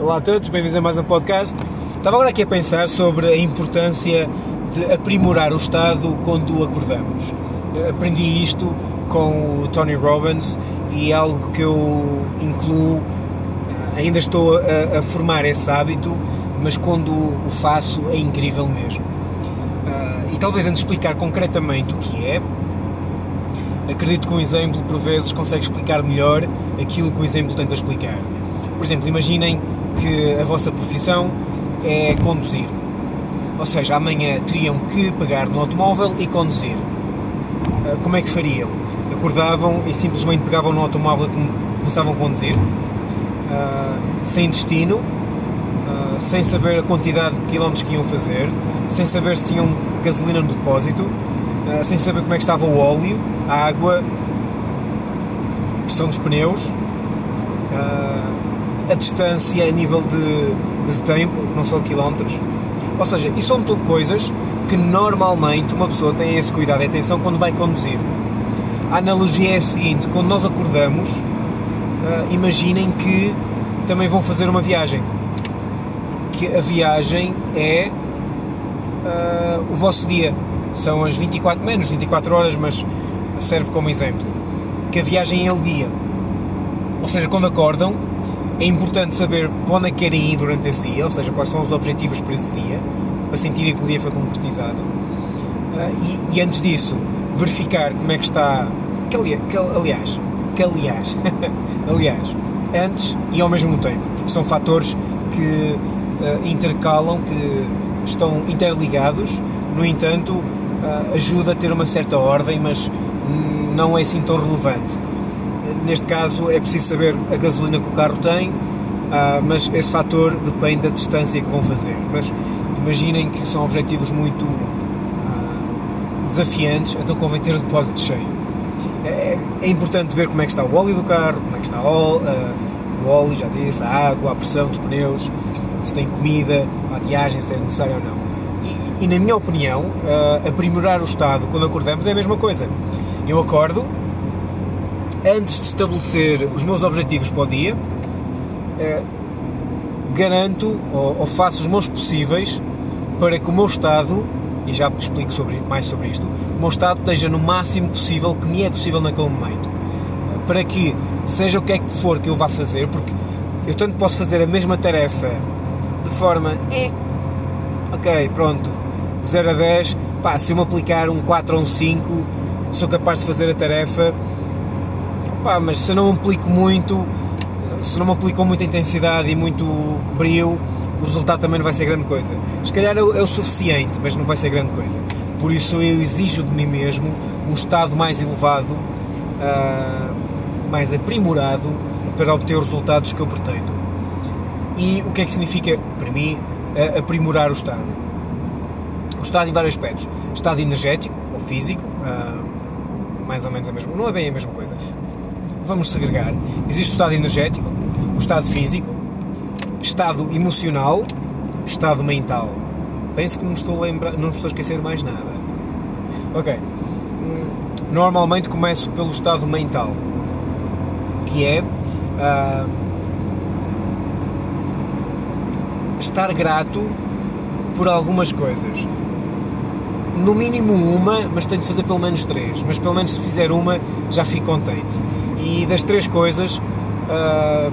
Olá a todos, bem-vindos a mais um podcast. Estava agora aqui a pensar sobre a importância de aprimorar o estado quando acordamos. Aprendi isto com o Tony Robbins e é algo que eu incluo, ainda estou a, a formar esse hábito, mas quando o faço é incrível mesmo. Uh, e talvez antes de explicar concretamente o que é, acredito que um exemplo por vezes consegue explicar melhor aquilo que o exemplo tenta explicar. Por exemplo, imaginem que a vossa profissão é conduzir. Ou seja, amanhã teriam que pegar no automóvel e conduzir. Ah, como é que fariam? Acordavam e simplesmente pegavam no automóvel e começavam a conduzir, ah, sem destino, ah, sem saber a quantidade de quilómetros que iam fazer, sem saber se tinham gasolina no depósito, sem saber como é que estava o óleo, a água, a pressão dos pneus, a distância a nível de, de tempo, não só de quilómetros. Ou seja, isso são tudo coisas que normalmente uma pessoa tem esse cuidado e atenção quando vai conduzir. A analogia é a seguinte: quando nós acordamos, uh, imaginem que também vão fazer uma viagem. Que a viagem é uh, o vosso dia. São as 24, menos 24 horas, mas serve como exemplo. Que a viagem é o dia. Ou seja, quando acordam, é importante saber para onde é querem ir durante esse dia, ou seja, quais são os objetivos para esse dia, para sentirem que o dia foi concretizado. Uh, e, e, antes disso, verificar como é que está. Que, que, aliás, que aliás, aliás, antes e ao mesmo tempo, porque são fatores que uh, intercalam, que estão interligados, no entanto, uh, ajuda a ter uma certa ordem, mas não é assim tão relevante Neste caso é preciso saber a gasolina que o carro tem, ah, mas esse fator depende da distância que vão fazer. Mas imaginem que são objetivos muito ah, desafiantes, então convém ter o depósito cheio. É, é, importante ver como é que está o óleo do carro, como é que está ah, o óleo já disse, a água, a pressão dos pneus, se tem comida, a viagem, se é necessário ou não. E, e na minha opinião, aprimorar o estado quando acordamos é a mesma coisa. Eu acordo, antes de estabelecer os meus objetivos para o dia, eh, garanto ou, ou, faço os meus possíveis para que o meu estado, e já explico sobre, mais sobre isto, o meu estado esteja no máximo possível que me é possível naquele momento. Para que, seja o que é que for que eu vá fazer, porque eu tanto posso fazer a mesma tarefa de forma. Eh, ok, pronto, 0 a 10, pá, se eu me aplicar um 4 ou um 5, sou capaz de fazer a tarefa Pá, mas se não aplico muito, se não me aplico com muita intensidade e muito brilho, o resultado também não vai ser grande coisa. Se calhar é o, é o suficiente, mas não vai ser grande coisa. Por isso eu exijo de mim mesmo um estado mais elevado, uh, mais aprimorado, para obter os resultados que eu pretendo. E o que é que significa, para mim, aprimorar o estado? O estado em vários aspectos. Estado energético ou físico, uh, mais ou menos a mesma, não é bem a mesma coisa vamos segregar. Existe o estado energético, o estado físico, estado emocional, estado mental. Penso que não estou a lembrar, não estou a esquecer de mais nada. Ok. Hum, normalmente começo pelo estado mental, que é uh, estar grato por algumas coisas no mínimo uma, mas tenho de fazer pelo menos três. Mas pelo menos se fizer uma, já fico contente. E das três coisas, uh,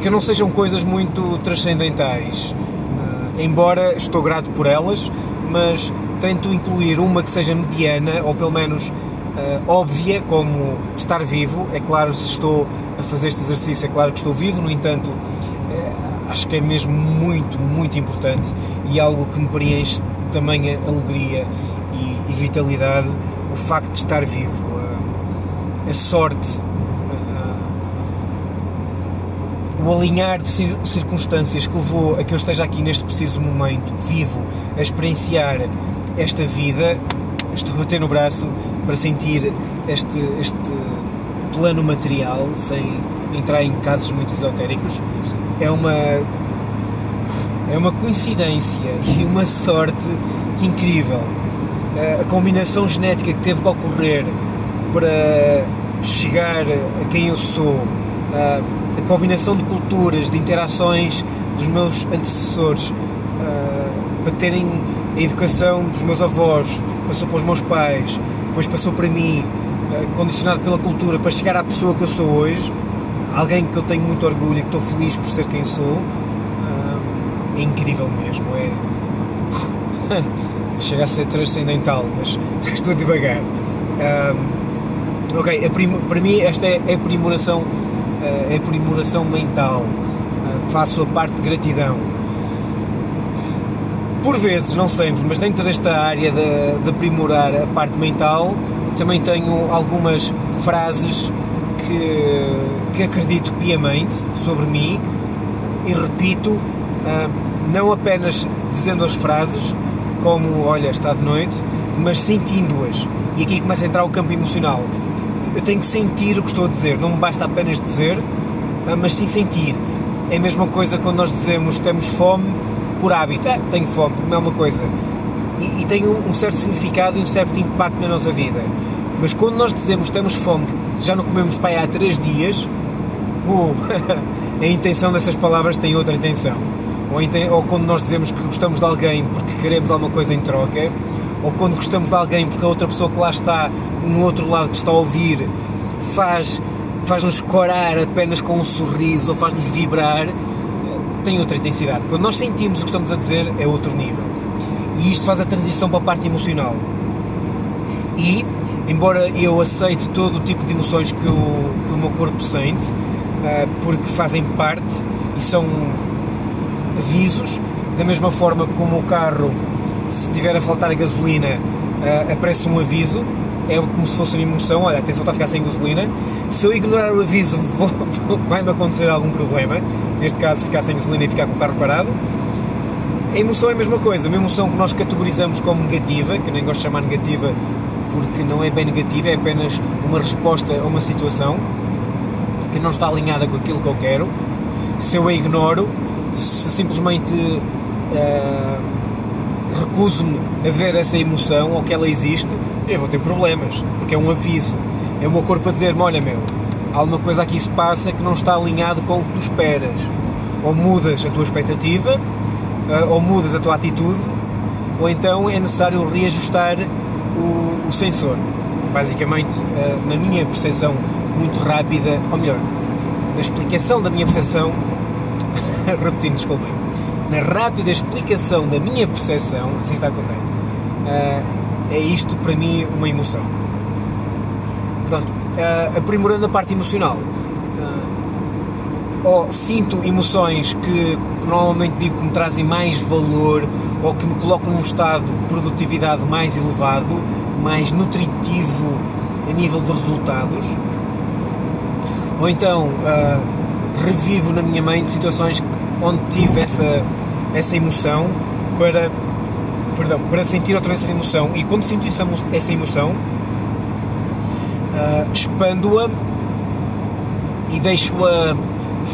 que não sejam coisas muito transcendentais. Uh, embora estou grato por elas, mas tento incluir uma que seja mediana, ou pelo menos uh, óbvia, como estar vivo. É claro, se estou a fazer este exercício, é claro que estou vivo, no entanto, acho que é mesmo muito, muito importante e algo que me preenche tamanha alegria e, e vitalidade o facto de estar vivo, a, a sorte, a, o alinhar de circunstâncias que levou a que eu esteja aqui neste preciso momento, vivo, a experienciar esta vida. Estou a bater no braço para sentir este, este plano material, sem entrar em casos muito esotéricos. É uma é uma coincidência e uma sorte incrível. Eh, a combinação genética que teve que ocorrer para chegar a quem eu sou, eh, a combinação de culturas, de interações dos meus antecessores, uh, para terem a educação dos meus avós, passou para os meus pais, depois passou para mim, condicionado pela cultura, para chegar à pessoa que eu sou hoje, alguém que eu tenho muito orgulho e que estou feliz por ser quem sou, é incrível mesmo. É... Chega a ser transcendental, mas já estou devagar. ok, para mim esta é a aprimoração é aprimoração mental, faço a parte de gratidão. Por vezes, não sempre, mas dentro desta área de, de aprimorar a parte mental, também tenho algumas frases que, que acredito piamente sobre mim e repito, não apenas dizendo as frases, como olha, está de noite, mas sentindo-as. E aqui começa a entrar o campo emocional eu tenho que sentir o que estou a dizer, não me basta apenas dizer, ah, mas sim sentir. É a mesma coisa quando nós dizemos temos fome por hábito. É, tenho fome, não é uma coisa. E, e tem um, um, certo significado e um certo impacto na nossa vida. Mas quando nós dizemos temos fome, já não comemos pai há três dias, uh, a intenção dessas palavras tem outra intenção. Ou, ou quando nós dizemos que gostamos de alguém porque queremos alguma coisa em troca, ou quando gostamos de alguém porque a outra pessoa que lá está, no outro lado que está a ouvir, faz, faz-nos corar apenas com um sorriso ou faz-nos vibrar, tem outra intensidade. Quando nós sentimos o que estamos a dizer, é outro nível. E isto faz a transição para a parte emocional. E, embora eu aceite todo o tipo de emoções que o, que o meu corpo sente, porque fazem parte e são avisos, da mesma forma como o carro se tiver a faltar a gasolina, uh, aparece um aviso, é como se fosse uma emoção, olha, atenção, está a ficar sem gasolina. Se eu ignorar o aviso, vai-me acontecer algum problema, neste caso ficar sem gasolina e ficar com o carro parado. A emoção é a mesma coisa, uma emoção que nós categorizamos como negativa, que eu nem gosto de chamar negativa porque não é bem negativa, é apenas uma resposta a uma situação que não está alinhada com aquilo que eu quero. Se eu a ignoro, se simplesmente uh, recuso-me a ver essa emoção ou que ela existe, eu vou ter problemas, porque é um aviso. É o meu corpo a dizer-me: olha, meu, alguma coisa aqui se passa que não está alinhado com o que tu esperas. Ou mudas a tua expectativa, eh, ou mudas a tua atitude, ou então é necessário reajustar o, o sensor. Basicamente, eh, na minha percepção muito rápida, ou melhor, na explicação da minha percepção, repetindo, desculpem na rápida explicação da minha percepção, assim está correto, uh, é isto para mim uma emoção. Pronto, uh, aprimorando a parte emocional, uh, ou sinto emoções que normalmente digo que me trazem mais valor ou que me colocam num estado de produtividade mais elevado, mais nutritivo a nível de resultados, ou então uh, revivo na minha mente situações onde tive essa, essa emoção para, perdão, para sentir outra vez essa emoção e quando sinto essa, emoção uh, expando-a e deixo-a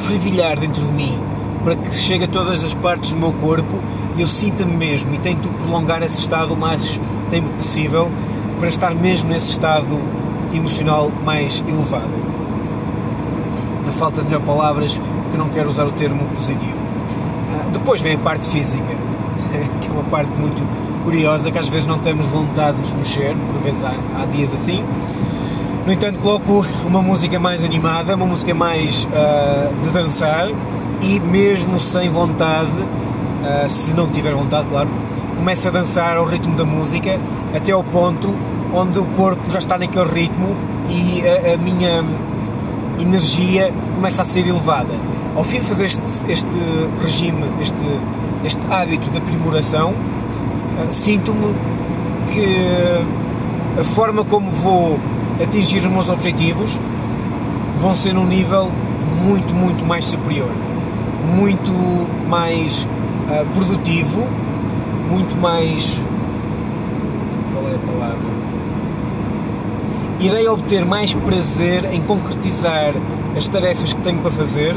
fervilhar dentro de mim para que chegue a todas as partes do meu corpo e eu sinta-me mesmo e tento prolongar esse estado o mais tempo possível para estar mesmo nesse estado emocional mais elevado. Falta de melhor palavras, porque não quero usar o termo positivo. Uh, depois vem a parte física, que é uma parte muito curiosa, que às vezes não temos vontade de nos mexer, por vezes há, há dias assim. No entanto, coloco uma música mais animada, uma música mais uh, de dançar e mesmo sem vontade, uh, se não tiver vontade, claro, começo a dançar ao ritmo da música até ao ponto onde o corpo já está naquele ritmo e a, a minha energia começa a ser elevada. Ao fim de fazer este, este regime, este, este hábito de aprimoração, uh, sinto-me que a forma como vou atingir os meus objetivos vão ser num nível muito, muito mais superior, muito mais uh, produtivo, muito mais. Qual é a palavra? Irei obter mais prazer em concretizar as tarefas que tenho para fazer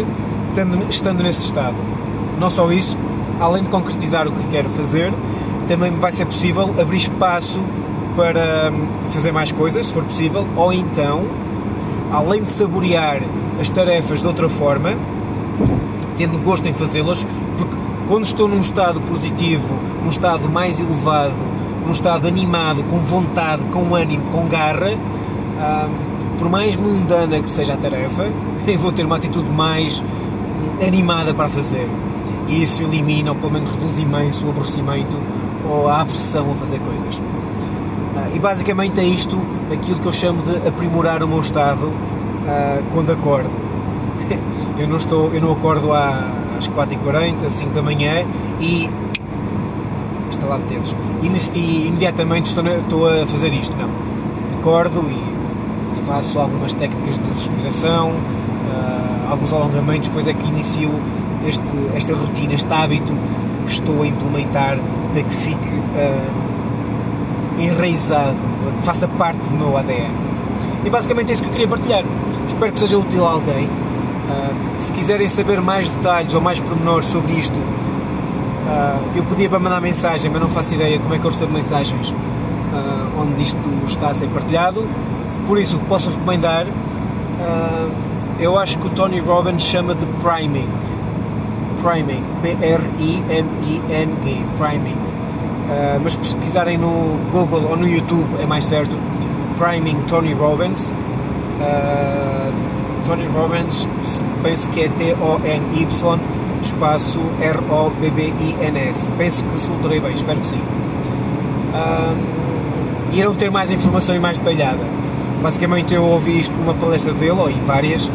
estando, estando nesse estado. Não só isso, além de concretizar o que quero fazer, também vai ser possível abrir espaço para hum, fazer mais coisas, se for possível, ou então, além de saborear as tarefas de outra forma, tendo gosto em fazê-las, porque quando estou num estado positivo, num estado mais elevado, num estado animado, com vontade, com ânimo, com garra, ah, por mais mundana que seja a tarefa, eu vou ter uma atitude mais animada para fazer. E isso elimina, ou pelo menos reduz imenso o aborrecimento ou a aversão a fazer coisas. Ah, e basicamente é isto aquilo que eu chamo de aprimorar o meu estado uh, quando acordo. eu não, estou, eu não acordo às 4h40, 5 da manhã e lá de dedos e, e imediatamente estou, estou, a fazer isto. Não. Acordo e faço algumas técnicas de respiração, uh, alguns alongamentos, depois é que inicio este, esta rotina, este hábito que estou a implementar para que fique uh, enraizado, que faça parte do meu ADN. E basicamente é isso que eu queria partilhar. Espero que seja útil a alguém. Uh, se quiserem saber mais detalhes ou mais pormenores sobre isto, eu podia para mandar mensagem, mas não faço ideia como é que eu recebo mensagens onde isto está a ser partilhado. Por isso, o que posso recomendar, eu acho que o Tony Robbins chama de priming. Priming. P-R-I-M-I-N-G. Priming Uh, mas pesquisarem no Google ou no YouTube é mais certo. Priming Tony Robbins. Uh, Tony Robbins, penso que é T-O-N-Y espaço R-O-B-B-I-N-S. Penso que solterei bem, espero que sim. Uh, irão ter mais informação e mais detalhada. Basicamente eu ouvi isto numa palestra dele, ou em várias, uh,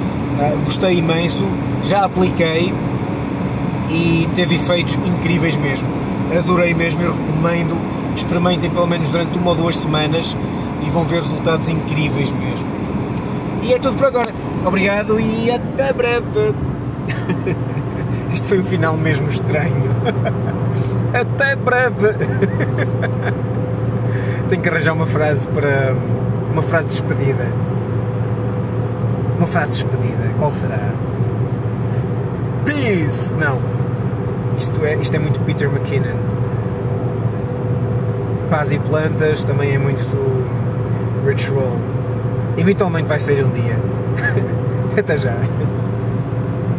gostei imenso, já apliquei e teve efeitos incríveis mesmo adorei mesmo, eu recomendo, experimentem pelo menos durante uma ou duas semanas e vão ver resultados incríveis mesmo. E é tudo por agora. Obrigado e até breve. este foi um final mesmo estranho. até breve. Tenho que arranjar uma frase para. Uma frase de despedida. Uma frase de despedida. Qual será? Peace! Não. Isto é, isto é muito Peter McKinnon. Paz e Plantas também é muito Rich Roll. Eventualmente vai sair um dia. Até já.